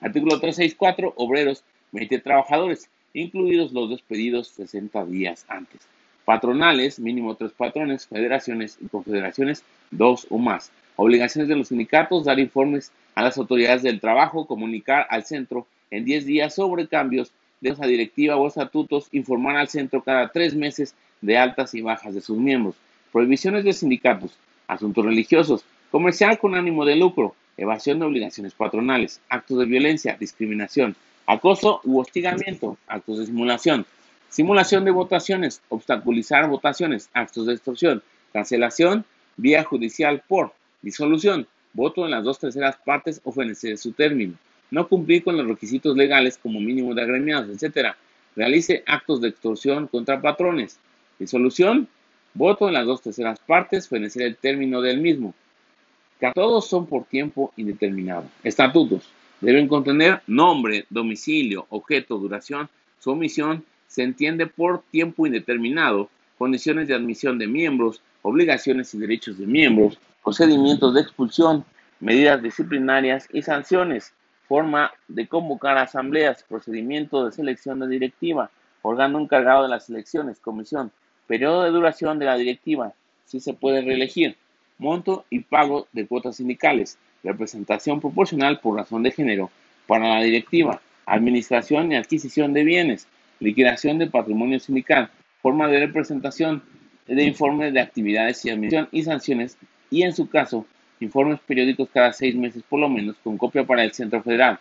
Artículo 364. Obreros, 20 trabajadores, incluidos los despedidos 60 días antes. Patronales, mínimo tres patrones, federaciones y confederaciones, dos o más. Obligaciones de los sindicatos, dar informes a las autoridades del trabajo, comunicar al centro en 10 días sobre cambios de esa directiva o estatutos, informar al centro cada tres meses de altas y bajas de sus miembros. Prohibiciones de sindicatos, asuntos religiosos, comercial con ánimo de lucro, evasión de obligaciones patronales, actos de violencia, discriminación, acoso u hostigamiento, actos de simulación, simulación de votaciones, obstaculizar votaciones, actos de extorsión, cancelación, vía judicial por disolución, voto en las dos terceras partes o fenecer su término, no cumplir con los requisitos legales como mínimo de agremiados, etc. Realice actos de extorsión contra patrones. Disolución, Voto en las dos terceras partes, fenecer el término del mismo. Que todos son por tiempo indeterminado. Estatutos. Deben contener nombre, domicilio, objeto, duración. Su omisión se entiende por tiempo indeterminado, condiciones de admisión de miembros, obligaciones y derechos de miembros, procedimientos de expulsión, medidas disciplinarias y sanciones, forma de convocar asambleas, procedimiento de selección de directiva, órgano encargado de las elecciones, comisión, Periodo de duración de la directiva, si se puede reelegir. Monto y pago de cuotas sindicales. Representación proporcional por razón de género para la directiva. Administración y adquisición de bienes. Liquidación de patrimonio sindical. Forma de representación de informes de actividades y admisión y sanciones. Y en su caso, informes periódicos cada seis meses por lo menos con copia para el Centro Federal.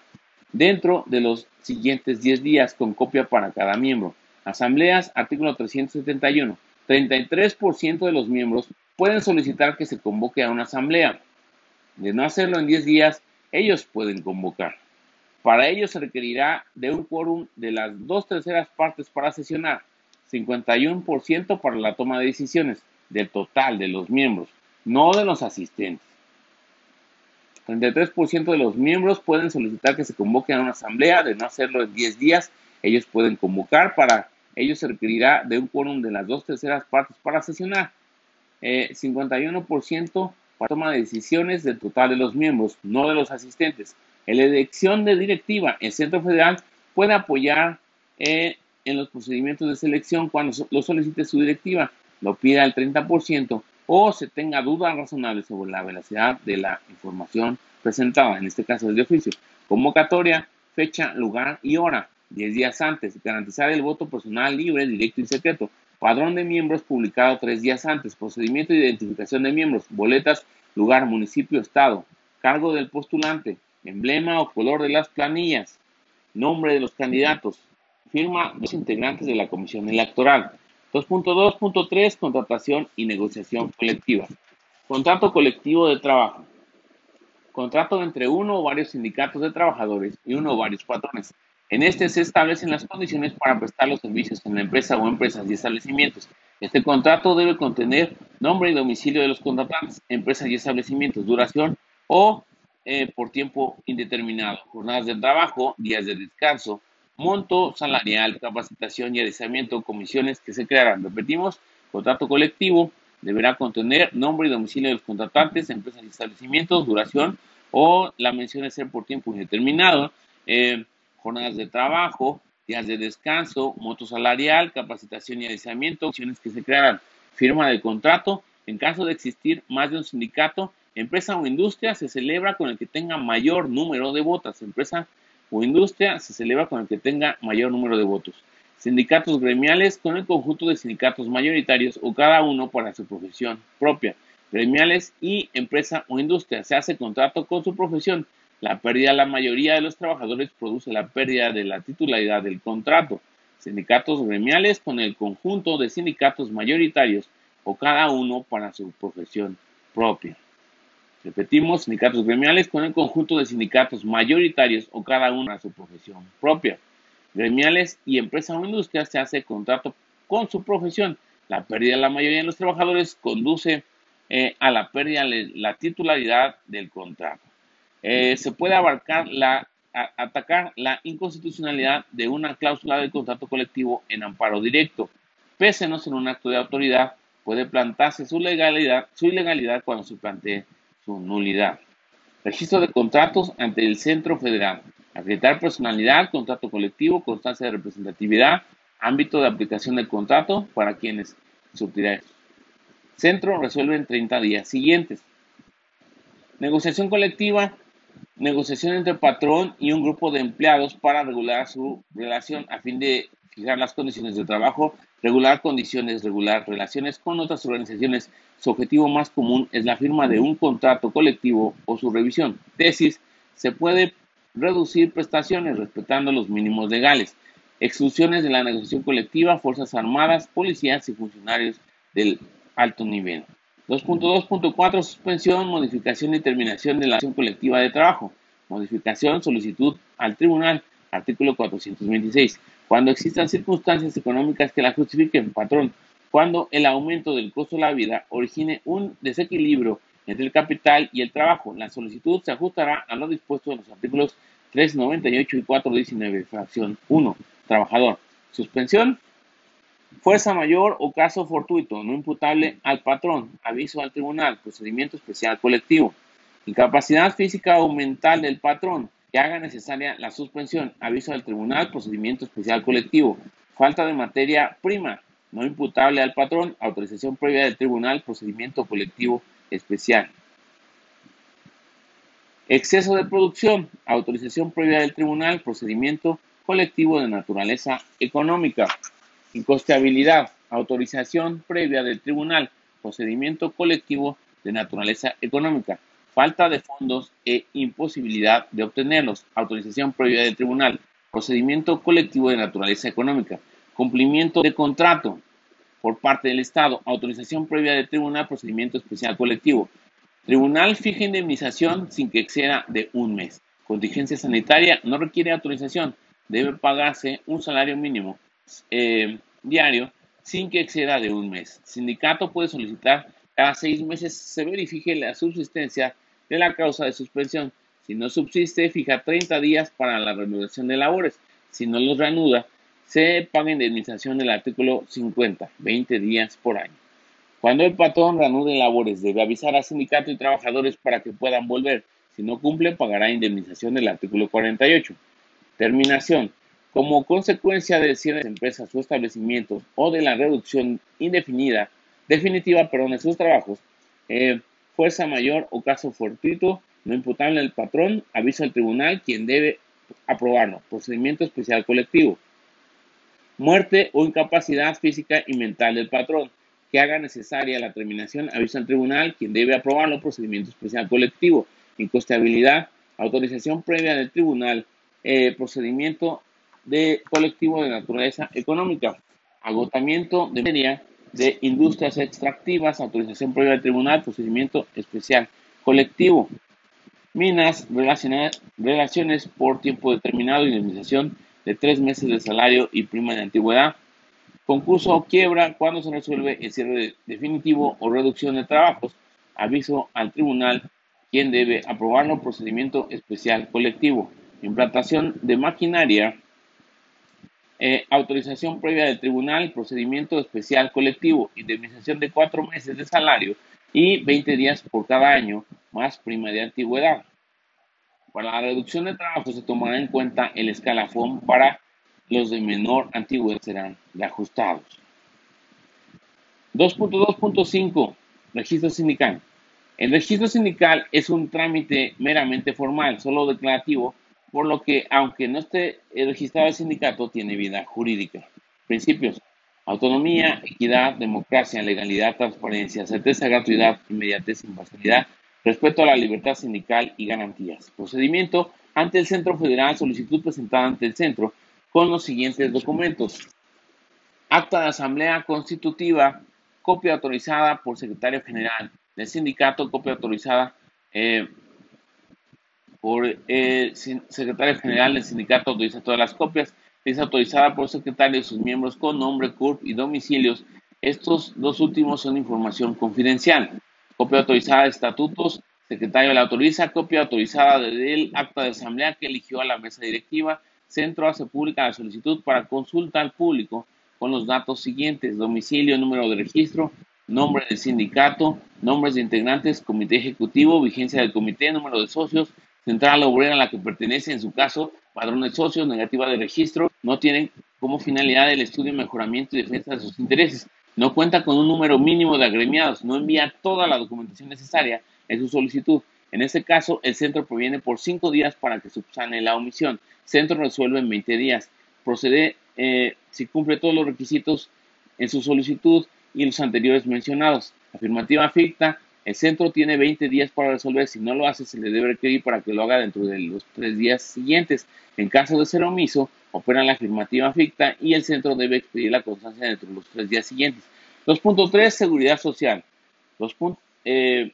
Dentro de los siguientes 10 días con copia para cada miembro. Asambleas, artículo 371. 33% de los miembros pueden solicitar que se convoque a una asamblea. De no hacerlo en 10 días, ellos pueden convocar. Para ello se requerirá de un quórum de las dos terceras partes para sesionar, 51% para la toma de decisiones del total de los miembros, no de los asistentes. 33% de los miembros pueden solicitar que se convoque a una asamblea, de no hacerlo en 10 días, ellos pueden convocar para ello se requerirá de un quórum de las dos terceras partes para sesionar. 51% eh, para toma de decisiones del total de los miembros, no de los asistentes. En la elección de directiva, el Centro Federal puede apoyar eh, en los procedimientos de selección cuando lo solicite su directiva, lo pida al 30% o se tenga dudas razonables sobre la veracidad de la información presentada, en este caso es de oficio. Convocatoria, fecha, lugar y hora. 10 días antes, garantizar el voto personal libre, directo y secreto, padrón de miembros publicado tres días antes, procedimiento de identificación de miembros, boletas, lugar, municipio, estado, cargo del postulante, emblema o color de las planillas, nombre de los candidatos, firma de los integrantes de la comisión electoral. 2.2.3 Contratación y negociación colectiva. Contrato colectivo de trabajo. contrato entre uno o varios sindicatos de trabajadores y uno o varios patrones. En este se establecen las condiciones para prestar los servicios en la empresa o empresas y establecimientos. Este contrato debe contener nombre y domicilio de los contratantes, empresas y establecimientos, duración o eh, por tiempo indeterminado, jornadas de trabajo, días de descanso, monto salarial, capacitación y adiestramiento, comisiones que se crearán. Repetimos, contrato colectivo deberá contener nombre y domicilio de los contratantes, empresas y establecimientos, duración o la mención de ser por tiempo indeterminado, eh, jornadas de trabajo, días de descanso, monto salarial, capacitación y adiestramiento, comisiones que se crearán. Firma del contrato. En caso de existir más de un sindicato, empresa o industria se celebra con el que tenga mayor número de votos. Empresa o industria se celebra con el que tenga mayor número de votos. Sindicatos gremiales con el conjunto de sindicatos mayoritarios o cada uno para su profesión propia. Gremiales y empresa o industria. Se hace contrato con su profesión. La pérdida de la mayoría de los trabajadores produce la pérdida de la titularidad del contrato. Sindicatos gremiales con el conjunto de sindicatos mayoritarios o cada uno para su profesión propia. Repetimos, sindicatos gremiales con el conjunto de sindicatos mayoritarios o cada uno a su profesión propia. Gremiales y empresa o industria se hace contrato con su profesión. La pérdida de la mayoría de los trabajadores conduce eh, a la pérdida de la titularidad del contrato. Eh, se puede abarcar la, atacar la inconstitucionalidad de una cláusula del contrato colectivo en amparo directo. Pese no ser un acto de autoridad, puede plantarse su legalidad, su ilegalidad cuando se plantee su nulidad. Registro de contratos ante el Centro Federal. Acreditar personalidad, contrato colectivo, constancia de representatividad, ámbito de aplicación del contrato para quienes surtirá Centro resuelve en 30 días siguientes. Negociación colectiva. Negociación entre patrón y un grupo de empleados para regular su relación a fin de fijar las condiciones de trabajo regular condiciones, regular relaciones con otras organizaciones. Su objetivo más común es la firma de un contrato colectivo o su revisión. Tesis, se puede reducir prestaciones respetando los mínimos legales. Exclusiones de la negociación colectiva, Fuerzas Armadas, policías y funcionarios del alto nivel. 2.2.4 Suspensión, modificación y terminación de la acción colectiva de trabajo. Modificación, solicitud al tribunal. Artículo 426 cuando existan circunstancias económicas que la justifiquen, patrón, cuando el aumento del costo de la vida origine un desequilibrio entre el capital y el trabajo. La solicitud se ajustará a lo dispuesto en los artículos 398 y 419, fracción 1. Trabajador. Suspensión. Fuerza mayor o caso fortuito, no imputable al patrón. Aviso al tribunal. Procedimiento especial colectivo. Incapacidad física o mental del patrón que haga necesaria la suspensión, aviso al tribunal, procedimiento especial colectivo, falta de materia prima, no imputable al patrón, autorización previa del tribunal, procedimiento colectivo especial. Exceso de producción, autorización previa del tribunal, procedimiento colectivo de naturaleza económica. Incosteabilidad, autorización previa del tribunal, procedimiento colectivo de naturaleza económica falta de fondos e imposibilidad de obtenerlos, autorización previa del tribunal, procedimiento colectivo de naturaleza económica, cumplimiento de contrato por parte del Estado, autorización previa del tribunal, procedimiento especial colectivo. Tribunal fija indemnización sin que exceda de un mes. Contingencia sanitaria no requiere autorización, debe pagarse un salario mínimo eh, diario sin que exceda de un mes. Sindicato puede solicitar cada seis meses se verifique la subsistencia de la causa de suspensión. Si no subsiste, fija 30 días para la reanudación de labores. Si no los reanuda, se paga indemnización del artículo 50, 20 días por año. Cuando el patrón reanude labores, debe avisar a sindicato y trabajadores para que puedan volver. Si no cumple, pagará indemnización del artículo 48. Terminación. Como consecuencia de cierre de empresas o establecimientos o de la reducción indefinida, definitiva, perdón, de sus trabajos, eh, fuerza mayor o caso fortuito no imputable al patrón, avisa al tribunal quien debe aprobarlo. Procedimiento especial colectivo. Muerte o incapacidad física y mental del patrón que haga necesaria la terminación, avisa al tribunal quien debe aprobarlo. Procedimiento especial colectivo. Incosteabilidad, autorización previa del tribunal, eh, procedimiento de colectivo de naturaleza económica, agotamiento de media de industrias extractivas, autorización previa del tribunal, procedimiento especial colectivo. Minas, relaciones por tiempo determinado, indemnización de tres meses de salario y prima de antigüedad. Concurso quiebra cuando se resuelve el cierre definitivo o reducción de trabajos. Aviso al tribunal quien debe aprobarlo. Procedimiento especial colectivo. Implantación de maquinaria. Eh, autorización previa del tribunal. Procedimiento especial colectivo. Indemnización de cuatro meses de salario y 20 días por cada año más prima de antigüedad. Para la reducción de trabajo se tomará en cuenta el escalafón para los de menor antigüedad serán reajustados. 2.2.5 Registro sindical. El registro sindical es un trámite meramente formal, solo declarativo, por lo que, aunque no esté registrado el sindicato, tiene vida jurídica. Principios. Autonomía, equidad, democracia, legalidad, transparencia, certeza, gratuidad, inmediatez, imparcialidad, respeto a la libertad sindical y garantías. Procedimiento ante el Centro Federal, solicitud presentada ante el Centro con los siguientes documentos. Acta de Asamblea Constitutiva, copia autorizada por Secretario General del Sindicato, copia autorizada eh, por eh, Secretario General del Sindicato, autoriza todas las copias, es autorizada por secretario y sus miembros con nombre, CURP y domicilios. Estos dos últimos son información confidencial. Copia autorizada de estatutos, secretario la autoriza, copia autorizada del acta de asamblea que eligió a la mesa directiva. Centro hace pública la solicitud para consulta al público con los datos siguientes: domicilio, número de registro, nombre del sindicato, nombres de integrantes, comité ejecutivo, vigencia del comité, número de socios, central obrera a la que pertenece, en su caso, padrón de socios, negativa de registro, no tienen como finalidad el estudio, mejoramiento y defensa de sus intereses. No cuenta con un número mínimo de agremiados, no envía toda la documentación necesaria en su solicitud. En este caso, el centro proviene por cinco días para que subsane la omisión. Centro resuelve en 20 días. Procede eh, si cumple todos los requisitos en su solicitud y los anteriores mencionados. Afirmativa ficta, el centro tiene 20 días para resolver. Si no lo hace, se le debe requerir para que lo haga dentro de los tres días siguientes. En caso de ser omiso, opera la afirmativa ficta y el centro debe expedir la constancia dentro de los tres días siguientes. 2.3. Seguridad social. 2.3. Eh,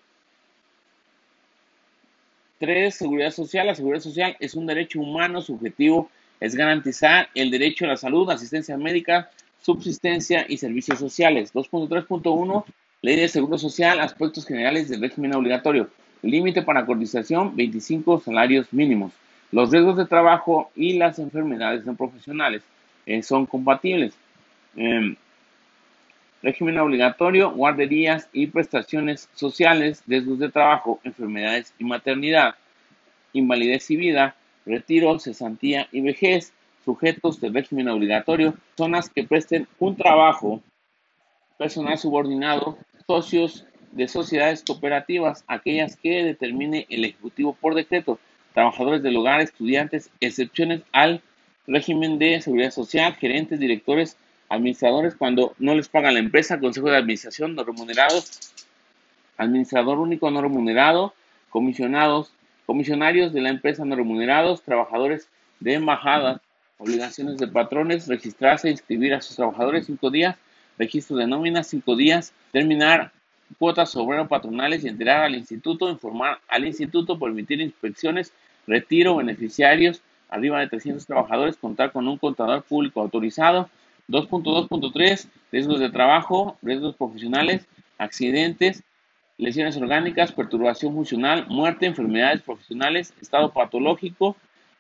seguridad social. La seguridad social es un derecho humano subjetivo. Es garantizar el derecho a la salud, asistencia médica, subsistencia y servicios sociales. 2.3.1 Ley de Seguro Social, aspectos generales del régimen obligatorio. Límite para cotización, 25 salarios mínimos. Los riesgos de trabajo y las enfermedades no profesionales eh, son compatibles. Em, régimen obligatorio, guarderías y prestaciones sociales, riesgos de trabajo, enfermedades y maternidad, invalidez y vida, retiro, cesantía y vejez, sujetos del régimen obligatorio, zonas que presten un trabajo personal subordinado, socios de sociedades cooperativas, aquellas que determine el Ejecutivo por decreto, trabajadores del hogar, estudiantes, excepciones al régimen de seguridad social, gerentes, directores, administradores cuando no les paga la empresa, consejo de administración no remunerados, administrador único no remunerado, comisionados, comisionarios de la empresa no remunerados, trabajadores de embajadas, obligaciones de patrones, registrarse e inscribir a sus trabajadores cinco días, registro de nóminas, cinco días, terminar cuotas obrero patronales y enterar al instituto, informar al instituto, permitir inspecciones, retiro, beneficiarios, arriba de 300 trabajadores, contar con un contador público autorizado. 2.2.3, riesgos de trabajo, riesgos profesionales, accidentes, lesiones orgánicas, perturbación funcional, muerte, enfermedades profesionales, estado patológico,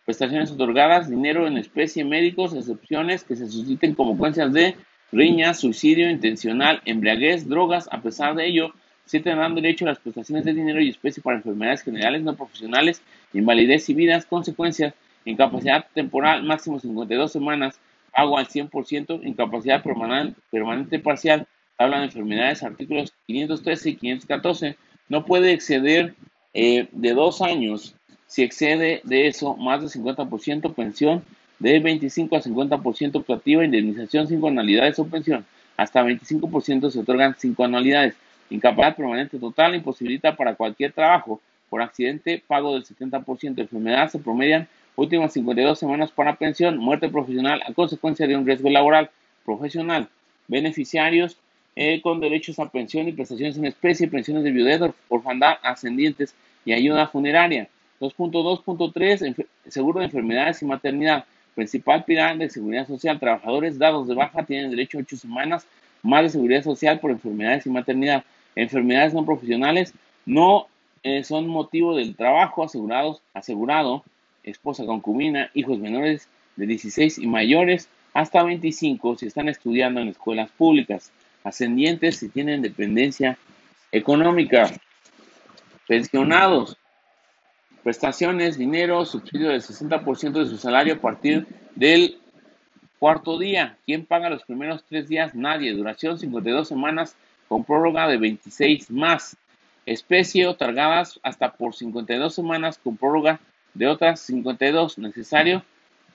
prestaciones otorgadas, dinero en especie, médicos, excepciones que se susciten como consecuencias de riña, suicidio intencional, embriaguez, drogas. A pesar de ello, se tendrán derecho a las prestaciones de dinero y especie para enfermedades generales no profesionales, invalidez y vidas, consecuencias, incapacidad temporal máximo 52 semanas, pago al 100%, incapacidad permanente, permanente parcial, tabla de enfermedades, artículos 513 y 514, no puede exceder eh, de dos años. Si excede de eso, más del 50% pensión de 25 a 50% optativa, indemnización 5 anualidades o pensión. Hasta 25% se otorgan 5 anualidades. Incapacidad permanente total imposibilita para cualquier trabajo. Por accidente, pago del 70%. Enfermedad se promedian últimas 52 semanas para pensión. Muerte profesional a consecuencia de un riesgo laboral profesional. Beneficiarios eh, con derechos a pensión y prestaciones en especie, pensiones de viudez, orfandad, ascendientes y ayuda funeraria. 2.2.3, seguro de enfermedades y maternidad. Principal pilar de seguridad social. Trabajadores dados de baja tienen derecho a 8 semanas más de seguridad social por enfermedades y maternidad. Enfermedades no profesionales no eh, son motivo del trabajo asegurados, asegurado, esposa concubina, hijos menores de 16 y mayores hasta 25 si están estudiando en escuelas públicas, ascendientes si tienen dependencia económica, pensionados, prestaciones, dinero, subsidio del 60% de su salario a partir del cuarto día. ¿Quién paga los primeros tres días? Nadie. Duración 52 semanas con prórroga de 26 más. Especie otorgadas hasta por 52 semanas con prórroga de otras 52. Necesario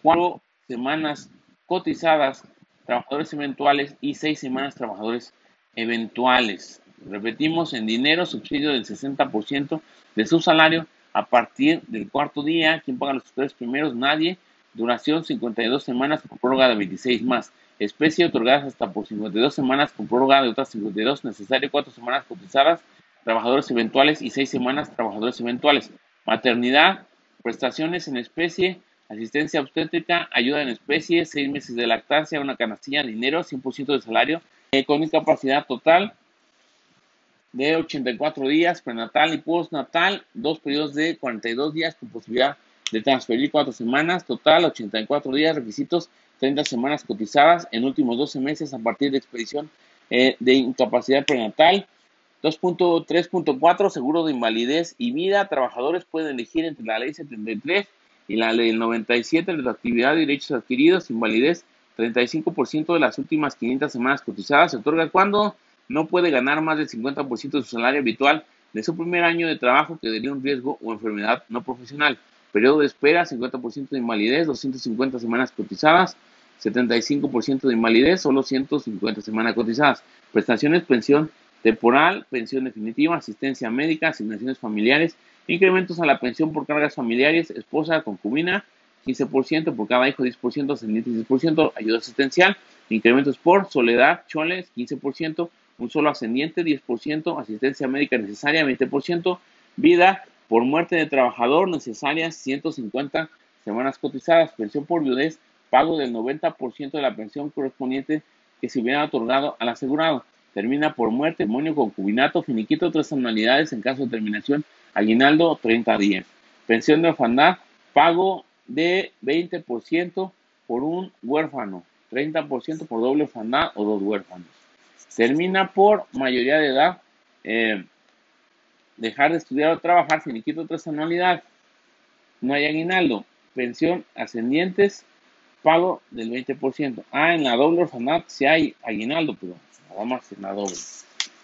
cuatro semanas cotizadas, trabajadores eventuales y seis semanas trabajadores eventuales. Repetimos, en dinero, subsidio del 60% de su salario a partir del cuarto día. ¿Quién paga los tres primeros? Nadie. Duración 52 semanas con prórroga de 26 más. Especie otorgadas hasta por 52 semanas con prórroga de otras 52. Necesario cuatro semanas cotizadas. Trabajadores eventuales y seis semanas trabajadores eventuales. Maternidad, prestaciones en especie, asistencia obstétrica, ayuda en especie, seis meses de lactancia, una canastilla, dinero, 100% de salario, eh, con incapacidad total de 84 días, prenatal y postnatal, dos periodos de 42 días con posibilidad de transferir cuatro semanas, total 84 días, requisitos 30 semanas cotizadas en últimos 12 meses a partir de expedición eh, de incapacidad prenatal. 2.3.4 Seguro de invalidez y vida. Trabajadores pueden elegir entre la ley 73 y la ley 97 de la actividad y derechos adquiridos. Invalidez 35% de las últimas 500 semanas cotizadas. Se otorga cuando no puede ganar más del 50% de su salario habitual de su primer año de trabajo que daría un riesgo o enfermedad no profesional. Periodo de espera, 50% de invalidez, 250 semanas cotizadas, 75% de invalidez, solo 150 semanas cotizadas. Prestaciones, pensión temporal, pensión definitiva, asistencia médica, asignaciones familiares, incrementos a la pensión por cargas familiares, esposa, concubina, 15% por cada hijo, 10%, ascendientes 10%, ayuda asistencial, incrementos por soledad, choles, 15%, un solo ascendiente, 10%, asistencia médica necesaria, 20%, vida por muerte de trabajador necesarias, 150 semanas cotizadas, pensión por viudez, pago del 90% de la pensión correspondiente que se hubiera otorgado al asegurado. Termina por muerte, demonio, concubinato, finiquito, tres anualidades en caso de terminación, aguinaldo, 30 días. Pensión de orfandad, pago de 20% por un huérfano, 30% por doble orfandad o dos huérfanos. Termina por mayoría de edad, eh, dejar de estudiar o trabajar, finiquito tras anualidad. No hay aguinaldo. Pensión ascendientes, pago del 20%. Ah, en la doble orfanato sí hay aguinaldo, pero nada más en la doble.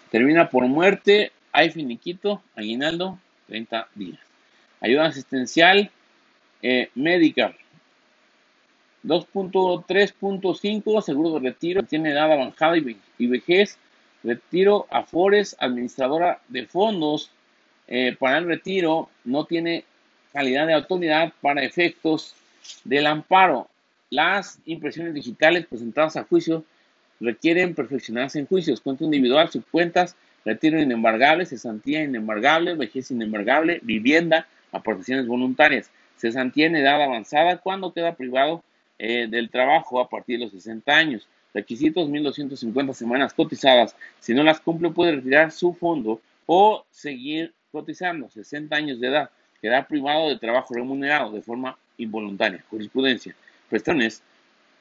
Termina por muerte, hay finiquito, aguinaldo, 30 días. Ayuda asistencial eh, médica, 2.3.5, seguro de retiro, tiene edad avanzada y, vejez, retiro, afores, administradora de fondos eh, para el retiro, no tiene calidad de autoridad para efectos del amparo. Las impresiones digitales presentadas a juicio requieren perfeccionarse en juicios, cuenta individual, subcuentas, retiro inembargable, cesantía inembargable, vejez inembargable, vivienda, aportaciones voluntarias. Cesantía en edad avanzada cuando queda privado eh, del trabajo a partir de los 60 años. Requisitos 1.250 semanas cotizadas. Si no las cumple puede retirar su fondo o seguir cotizando. 60 años de edad. Queda privado de trabajo remunerado de forma involuntaria. Jurisprudencia. Prestaciones.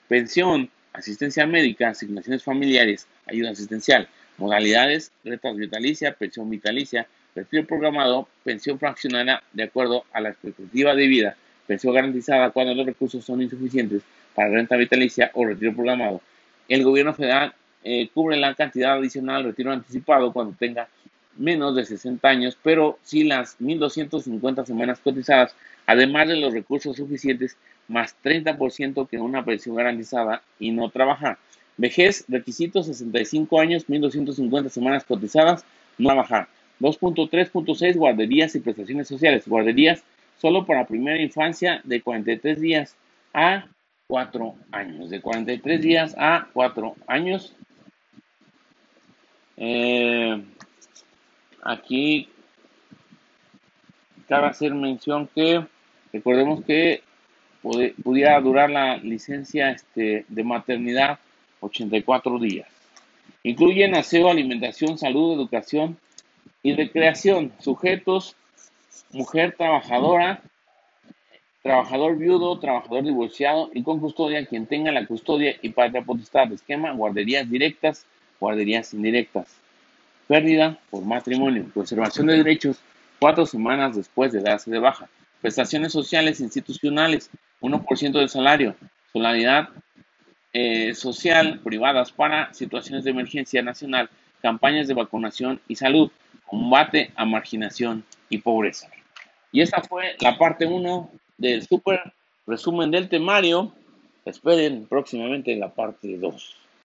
Pensión. Asistencia médica. Asignaciones familiares. Ayuda asistencial. Modalidades. Retas vitalicia. Pensión vitalicia. Retiro programado. Pensión fraccionada de acuerdo a la expectativa de vida pensión garantizada cuando los recursos son insuficientes para renta vitalicia o retiro programado. El gobierno federal eh, cubre la cantidad adicional retiro anticipado cuando tenga menos de 60 años, pero si las 1.250 semanas cotizadas, además de los recursos suficientes, más 30% que una pensión garantizada y no trabajar. Vejez, requisitos 65 años, 1.250 semanas cotizadas, no trabajar. 2.3.6 guarderías y prestaciones sociales. Guarderías solo para primera infancia de 43 días a 4 años. De 43 días a 4 años. Eh, aquí cabe hacer mención que recordemos que pudiera durar la licencia este, de maternidad 84 días. Incluyen aseo, alimentación, salud, educación y recreación. Sujetos, mujer trabajadora, trabajador viudo, trabajador divorciado y con custodia, quien tenga la custodia y patria potestad. Esquema, guarderías directas, guarderías indirectas. Pérdida por matrimonio, conservación de derechos, cuatro semanas después de darse de baja. Prestaciones sociales institucionales, 1% del salario. Solidaridad eh, social privadas para situaciones de emergencia nacional, campañas de vacunación y salud, combate a marginación y pobreza. Y esta fue la parte 1 del super resumen del temario. Esperen próximamente la parte 2.